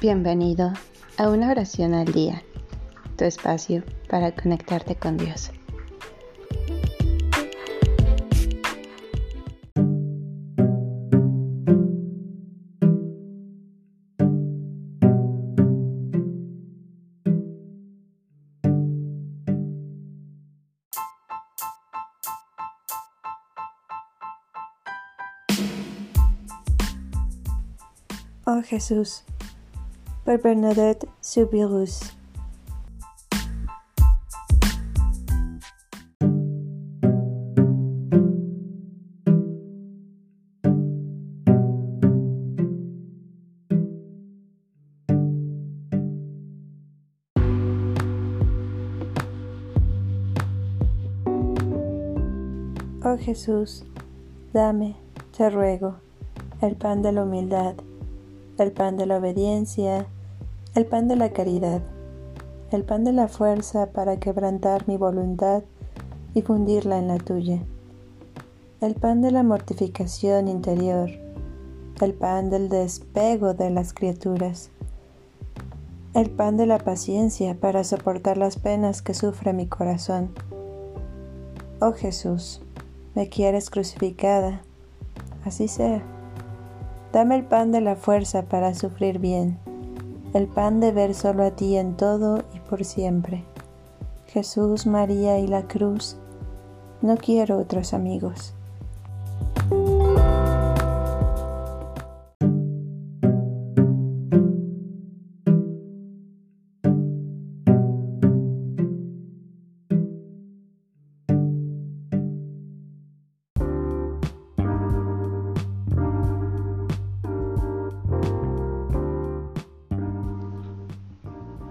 Bienvenido a una oración al día, tu espacio para conectarte con Dios. Oh Jesús, por Bernadette. Oh Jesús, dame, te ruego, el pan de la humildad el pan de la obediencia, el pan de la caridad, el pan de la fuerza para quebrantar mi voluntad y fundirla en la tuya, el pan de la mortificación interior, el pan del despego de las criaturas, el pan de la paciencia para soportar las penas que sufre mi corazón. Oh Jesús, me quieres crucificada, así sea. Dame el pan de la fuerza para sufrir bien, el pan de ver solo a ti en todo y por siempre. Jesús, María y la cruz, no quiero otros amigos.